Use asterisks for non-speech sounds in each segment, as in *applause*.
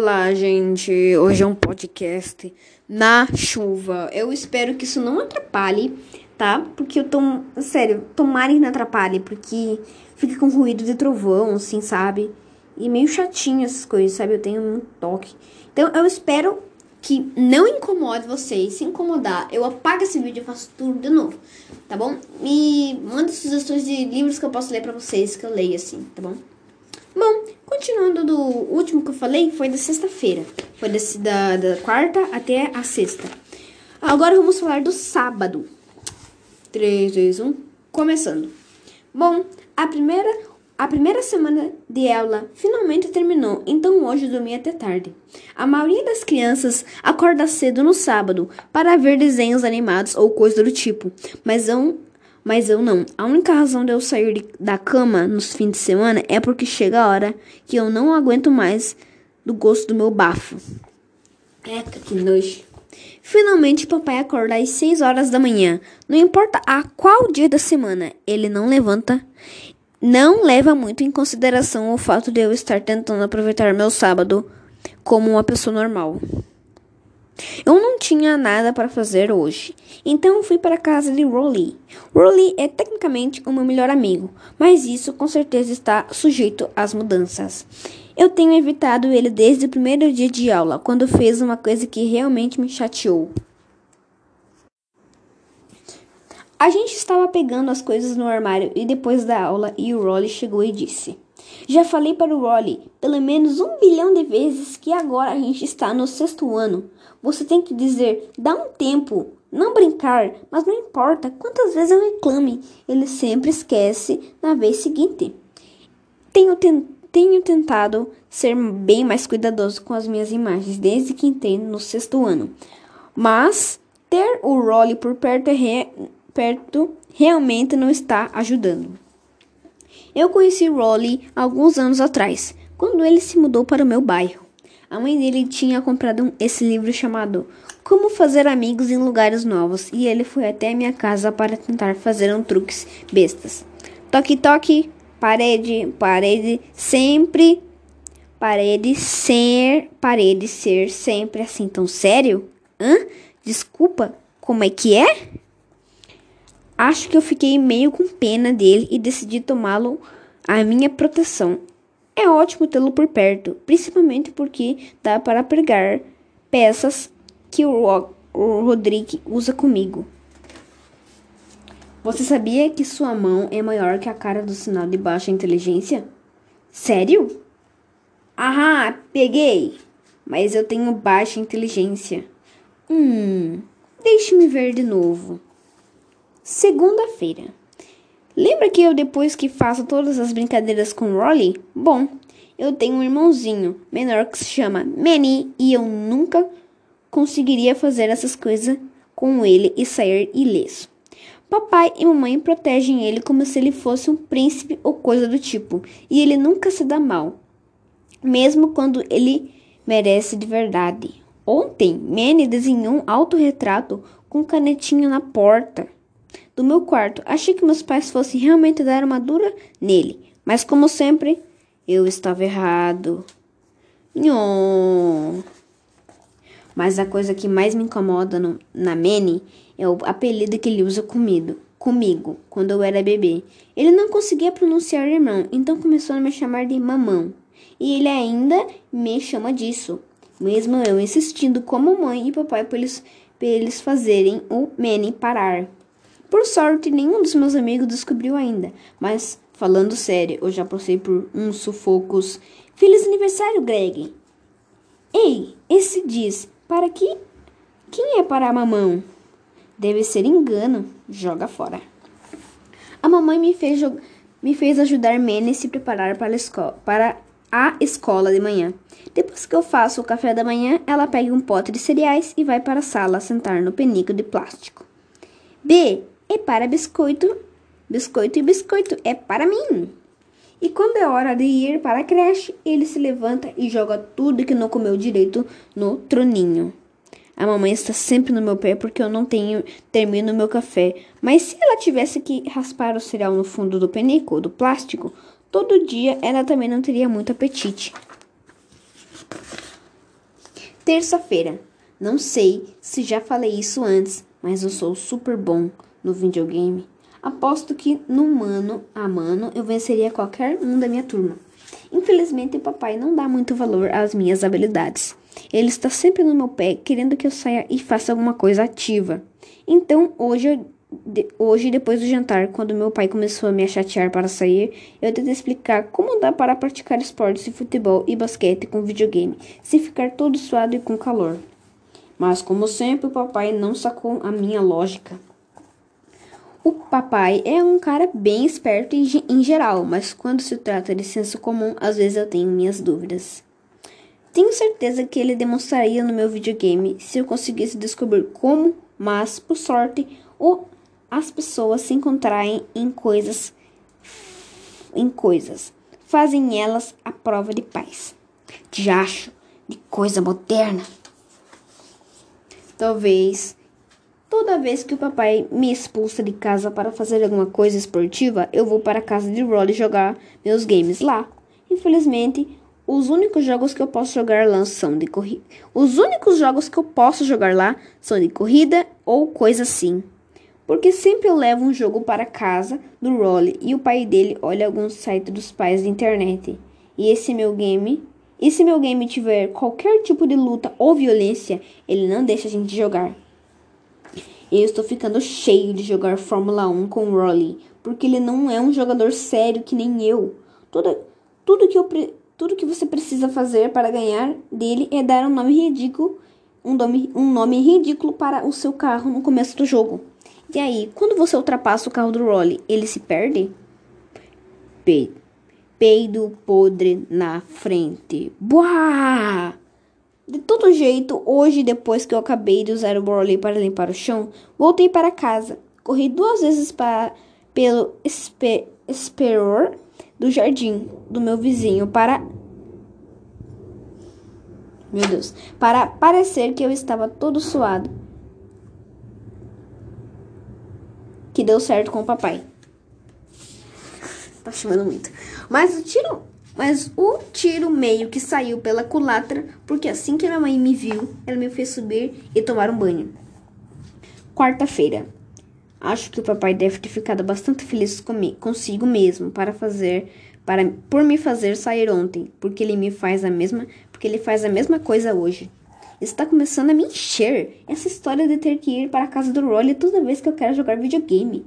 Olá, gente. Hoje é um podcast na chuva. Eu espero que isso não atrapalhe, tá? Porque eu tô. Sério, tomara que não atrapalhe, porque fica com ruído de trovão, assim, sabe? E meio chatinho essas coisas, sabe? Eu tenho um toque. Então eu espero que não incomode vocês. Se incomodar, eu apago esse vídeo e faço tudo de novo, tá bom? E manda sugestões de livros que eu posso ler pra vocês, que eu leio assim, tá bom? Continuando do último que eu falei, foi da sexta-feira. Foi desse, da, da quarta até a sexta. Agora vamos falar do sábado. 3, 2, 1, começando. Bom, a primeira, a primeira semana de aula finalmente terminou, então hoje eu dormi até tarde. A maioria das crianças acorda cedo no sábado para ver desenhos animados ou coisa do tipo, mas eu mas eu não. A única razão de eu sair de, da cama nos fins de semana é porque chega a hora que eu não aguento mais do gosto do meu bafo. Eca, que nojo. Finalmente, papai acorda às 6 horas da manhã. Não importa a qual dia da semana, ele não levanta. Não leva muito em consideração o fato de eu estar tentando aproveitar meu sábado como uma pessoa normal. Eu não tinha nada para fazer hoje, então fui para a casa de Rolly. Rolly é tecnicamente o meu melhor amigo, mas isso com certeza está sujeito às mudanças. Eu tenho evitado ele desde o primeiro dia de aula, quando fez uma coisa que realmente me chateou. A gente estava pegando as coisas no armário e depois da aula e o Rolly chegou e disse: Já falei para o Rolly pelo menos um bilhão de vezes que agora a gente está no sexto ano. Você tem que dizer, dá um tempo, não brincar, mas não importa quantas vezes eu reclame, ele sempre esquece na vez seguinte. Tenho, ten tenho tentado ser bem mais cuidadoso com as minhas imagens desde que entrei no sexto ano, mas ter o Rolly por perto, re perto realmente não está ajudando. Eu conheci Rolly alguns anos atrás, quando ele se mudou para o meu bairro. A mãe dele tinha comprado esse livro chamado Como Fazer Amigos em Lugares Novos e ele foi até a minha casa para tentar fazer um truques bestas. Toque, toque, parede, parede, sempre, parede, ser, parede, ser, sempre assim tão sério? Hã? Desculpa, como é que é? Acho que eu fiquei meio com pena dele e decidi tomá-lo à minha proteção. É ótimo tê-lo por perto, principalmente porque dá para pregar peças que o, o Rodrigo usa comigo. Você sabia que sua mão é maior que a cara do sinal de baixa inteligência? Sério? Aham, peguei! Mas eu tenho baixa inteligência. Hum, deixe-me ver de novo. Segunda-feira. Lembra que eu, depois que faço todas as brincadeiras com Rolly? Bom, eu tenho um irmãozinho menor que se chama Manny e eu nunca conseguiria fazer essas coisas com ele e sair ileso. Papai e mamãe protegem ele como se ele fosse um príncipe ou coisa do tipo, e ele nunca se dá mal, mesmo quando ele merece de verdade. Ontem, Manny desenhou um autorretrato com canetinha na porta do meu quarto. Achei que meus pais fossem realmente dar uma dura nele, mas como sempre, eu estava errado. Nhô. Mas a coisa que mais me incomoda no, na Manny é o apelido que ele usa comigo, comigo quando eu era bebê. Ele não conseguia pronunciar irmão, então começou a me chamar de mamão. E ele ainda me chama disso, mesmo eu insistindo como mãe e papai para eles, eles fazerem o Manny parar. Por sorte, nenhum dos meus amigos descobriu ainda, mas falando sério, eu já passei por uns sufocos. Feliz aniversário, Greg! Ei, esse diz, para que? Quem é para a mamão? Deve ser engano. Joga fora. A mamãe me fez, me fez ajudar Manny a se preparar para a, escola, para a escola de manhã. Depois que eu faço o café da manhã, ela pega um pote de cereais e vai para a sala sentar no penico de plástico. B, é para biscoito, biscoito e biscoito é para mim. E quando é hora de ir para a creche, ele se levanta e joga tudo que não comeu direito no troninho. A mamãe está sempre no meu pé porque eu não tenho termino meu café. Mas se ela tivesse que raspar o cereal no fundo do penico, do plástico, todo dia ela também não teria muito apetite. Terça-feira. Não sei se já falei isso antes, mas eu sou super bom no videogame. Aposto que no mano a mano eu venceria qualquer um da minha turma. Infelizmente, o papai não dá muito valor às minhas habilidades. Ele está sempre no meu pé, querendo que eu saia e faça alguma coisa ativa. Então, hoje hoje, depois do jantar, quando meu pai começou a me chatear para sair, eu tentei explicar como dá para praticar esportes de futebol e basquete com videogame, sem ficar todo suado e com calor. Mas, como sempre, o papai não sacou a minha lógica. O papai é um cara bem esperto em, em geral, mas quando se trata de senso comum, às vezes eu tenho minhas dúvidas. Tenho certeza que ele demonstraria no meu videogame se eu conseguisse descobrir como, mas, por sorte, o as pessoas se encontrarem em coisas em coisas. Fazem elas a prova de paz. De acho, de coisa moderna. Talvez toda vez que o papai me expulsa de casa para fazer alguma coisa esportiva, eu vou para a casa de Rolly jogar meus games lá. Infelizmente, os únicos jogos que eu posso jogar lá são de corrida. Os únicos jogos que eu posso jogar lá são de corrida ou coisa assim porque sempre eu levo um jogo para casa do Rolly e o pai dele olha alguns sites dos pais da internet. E esse meu game, e se meu game tiver qualquer tipo de luta ou violência, ele não deixa a gente jogar. Eu estou ficando cheio de jogar Fórmula 1 com o Rolly, porque ele não é um jogador sério que nem eu. Tudo, tudo, que, eu, tudo que você precisa fazer para ganhar dele é dar um nome ridículo, um nome, um nome ridículo para o seu carro no começo do jogo. E aí, quando você ultrapassa o carro do Rolly, ele se perde? Pe peido podre na frente. Buá! De todo jeito, hoje, depois que eu acabei de usar o Rolly para limpar o chão, voltei para casa. Corri duas vezes para, pelo espe esperor do jardim do meu vizinho para meu Deus, para parecer que eu estava todo suado. que deu certo com o papai. Tá chamando muito. Mas o tiro, mas o tiro meio que saiu pela culatra, porque assim que minha mãe me viu, ela me fez subir e tomar um banho. Quarta-feira. Acho que o papai deve ter ficado bastante feliz comigo, consigo mesmo para fazer para por me fazer sair ontem, porque ele me faz a mesma, porque ele faz a mesma coisa hoje. Está começando a me encher essa história de ter que ir para a casa do Rolly toda vez que eu quero jogar videogame.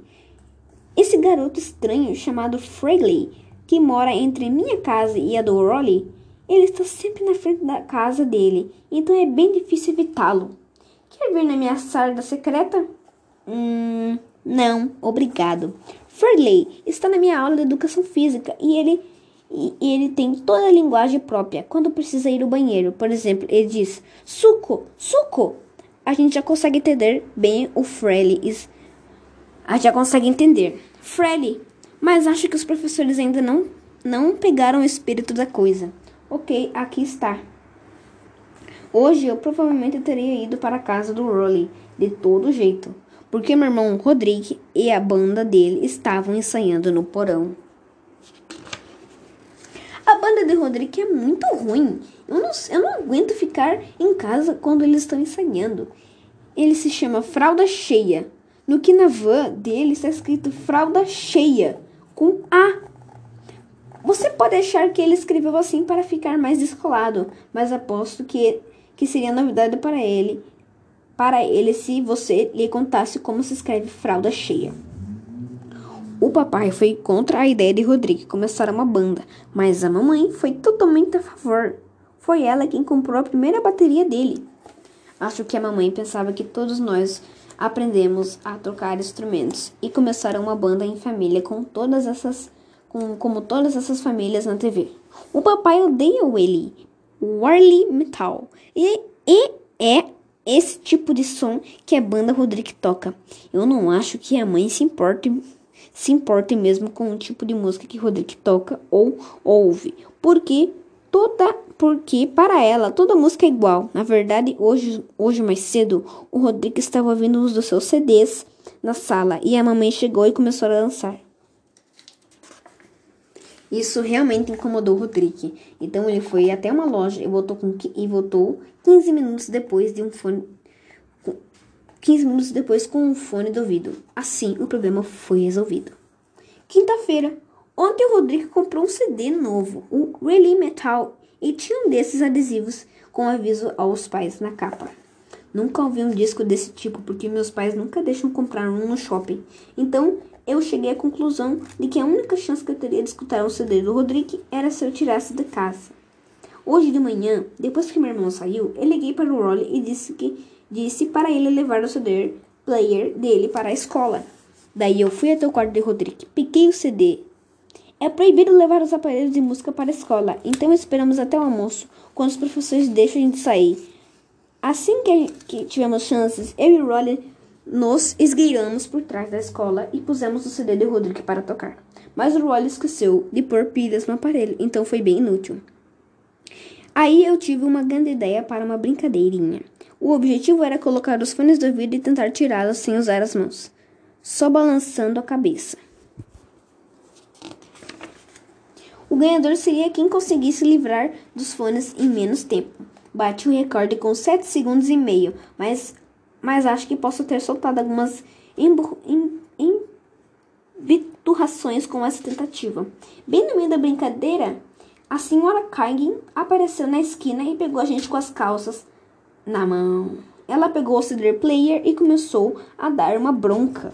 Esse garoto estranho chamado Fregley, que mora entre minha casa e a do Rolly, ele está sempre na frente da casa dele, então é bem difícil evitá-lo. Quer vir na minha sala secreta? Hum, não, obrigado. Fregley está na minha aula de educação física e ele e ele tem toda a linguagem própria. Quando precisa ir ao banheiro, por exemplo, ele diz suco, suco. A gente já consegue entender bem o Frelly. A gente já consegue entender. Frelly. Mas acho que os professores ainda não, não pegaram o espírito da coisa. Ok, aqui está. Hoje eu provavelmente teria ido para a casa do Rolly, de todo jeito, porque meu irmão Rodrigo e a banda dele estavam ensaiando no porão. A banda de Rodrigo é muito ruim. Eu não, eu não aguento ficar em casa quando eles estão ensaiando. Ele se chama Fralda Cheia. No que na van dele está escrito Fralda Cheia, com A. Você pode achar que ele escreveu assim para ficar mais descolado, mas aposto que, que seria novidade para ele, para ele se você lhe contasse como se escreve fralda cheia. O papai foi contra a ideia de Rodrigo começar uma banda, mas a mamãe foi totalmente a favor. Foi ela quem comprou a primeira bateria dele. Acho que a mamãe pensava que todos nós aprendemos a tocar instrumentos e começar uma banda em família com todas essas com, como todas essas famílias na TV. O papai odeia o Eli, o Warley Metal, e, e é esse tipo de som que a banda Rodrigo toca. Eu não acho que a mãe se importe se importe mesmo com o tipo de música que Rodrigo toca ou ouve, porque toda porque para ela toda música é igual. Na verdade, hoje, hoje mais cedo, o Rodrigo estava ouvindo uns dos seus CDs na sala e a mamãe chegou e começou a dançar. Isso realmente incomodou o Rodrigo. Então ele foi até uma loja e voltou, com, e voltou 15 minutos depois de um fone. 15 minutos depois com um fone do ouvido. Assim, o problema foi resolvido. Quinta-feira. Ontem o Rodrigo comprou um CD novo, o Really Metal, e tinha um desses adesivos com aviso aos pais na capa. Nunca ouvi um disco desse tipo porque meus pais nunca deixam comprar um no shopping. Então eu cheguei à conclusão de que a única chance que eu teria de escutar um CD do Rodrigo era se eu tirasse da casa. Hoje de manhã, depois que meu irmão saiu, eu liguei para o Rolly e disse que disse para ele levar o CD player dele para a escola. Daí eu fui até o quarto de Rodrigo, peguei o CD. É proibido levar os aparelhos de música para a escola, então esperamos até o almoço, quando os professores deixam a gente sair. Assim que, que tivemos chances, eu e Rolly nos esgueiramos por trás da escola e pusemos o CD de Rodrigo para tocar. Mas o Rolly esqueceu de pôr pilhas no aparelho, então foi bem inútil. Aí eu tive uma grande ideia para uma brincadeirinha. O objetivo era colocar os fones do ouvido e tentar tirá-los sem usar as mãos, só balançando a cabeça. O ganhador seria quem conseguisse livrar dos fones em menos tempo. Bati o recorde com 7 segundos e meio, mas mas acho que posso ter soltado algumas embiturrações com essa tentativa. Bem no meio da brincadeira, a senhora Kagan apareceu na esquina e pegou a gente com as calças na mão. Ela pegou o CD player e começou a dar uma bronca.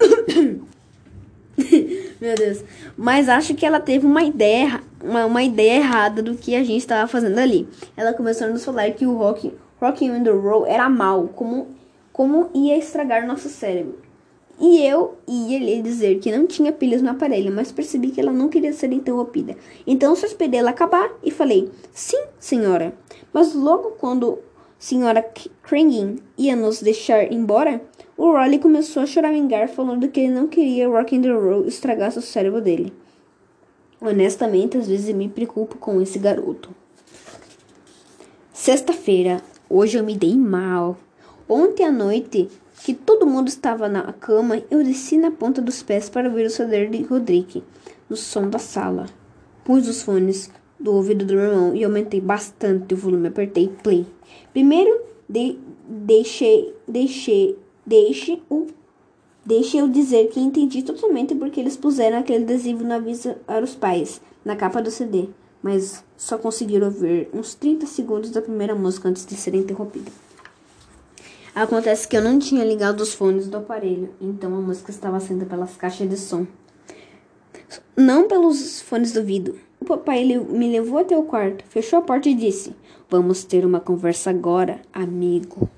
*coughs* *coughs* Meu Deus. Mas acho que ela teve uma ideia, uma, uma ideia errada do que a gente estava fazendo ali. Ela começou a nos falar que o rock Rock and Roll era mal, como, como ia estragar nosso cérebro. E eu ia lhe dizer que não tinha pilhas no aparelho, mas percebi que ela não queria ser interrompida. Então só esperei ela acabar e falei: Sim, senhora. Mas logo quando senhora Kringin ia nos deixar embora, o Rolly começou a choramingar, falando que ele não queria rock and roll estragasse o cérebro dele. Honestamente, às vezes me preocupo com esse garoto. Sexta-feira, Hoje eu me dei mal. Ontem à noite, que todo mundo estava na cama, eu desci na ponta dos pés para ouvir o ceder de Rodrigo no som da sala. Pus os fones do ouvido do meu irmão e aumentei bastante o volume. Apertei play. Primeiro, de, deixei, deixei, deixe o Deixe eu dizer que entendi totalmente porque eles puseram aquele adesivo no aviso para os pais, na capa do CD mas só conseguiram ouvir uns 30 segundos da primeira música antes de ser interrompida. Acontece que eu não tinha ligado os fones do aparelho, então a música estava saindo pelas caixas de som. Não pelos fones do ouvido. O papai me levou até o quarto, fechou a porta e disse: Vamos ter uma conversa agora, amigo.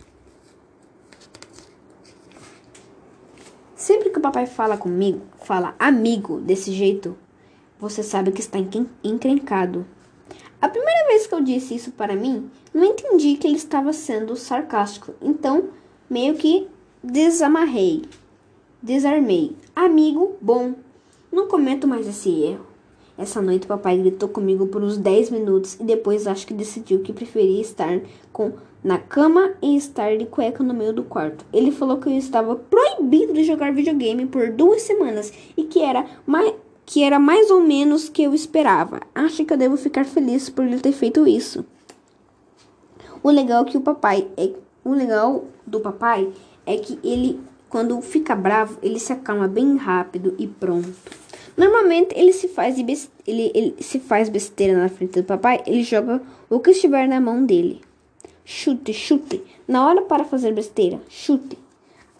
Sempre que o papai fala comigo, fala amigo desse jeito, você sabe que está encrencado. A primeira vez que eu disse isso para mim, não entendi que ele estava sendo sarcástico, então meio que desamarrei, desarmei. Amigo bom, não cometo mais esse erro. Essa noite papai gritou comigo por uns 10 minutos e depois acho que decidiu que preferia estar com na cama e estar de cueca no meio do quarto. Ele falou que eu estava proibido de jogar videogame por duas semanas e que era mais que era mais ou menos o que eu esperava. Acho que eu devo ficar feliz por ele ter feito isso. O legal que o papai é o legal do papai é que ele quando fica bravo, ele se acalma bem rápido e pronto. Normalmente ele se faz ele, ele se faz besteira na frente do papai, ele joga o que estiver na mão dele. Chute, chute. Na hora para fazer besteira, chute.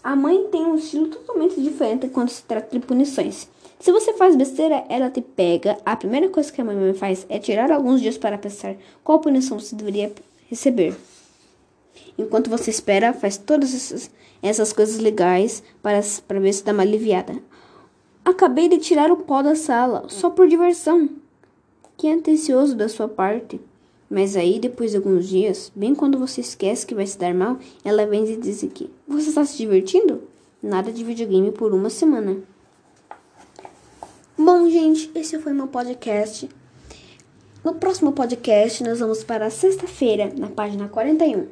A mãe tem um estilo totalmente diferente quando se trata de punições. Se você faz besteira, ela te pega. A primeira coisa que a mamãe faz é tirar alguns dias para pensar qual punição você deveria receber. Enquanto você espera, faz todas essas, essas coisas legais para, para ver se dá uma aliviada. Acabei de tirar o pó da sala, só por diversão. Que atencioso da sua parte. Mas aí, depois de alguns dias, bem quando você esquece que vai se dar mal, ela vem e diz aqui: Você está se divertindo? Nada de videogame por uma semana. Bom, gente, esse foi meu podcast. No próximo podcast, nós vamos para sexta-feira, na página 41.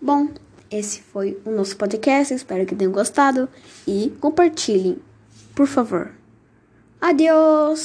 Bom, esse foi o nosso podcast. Espero que tenham gostado e compartilhem, por favor. Adeus!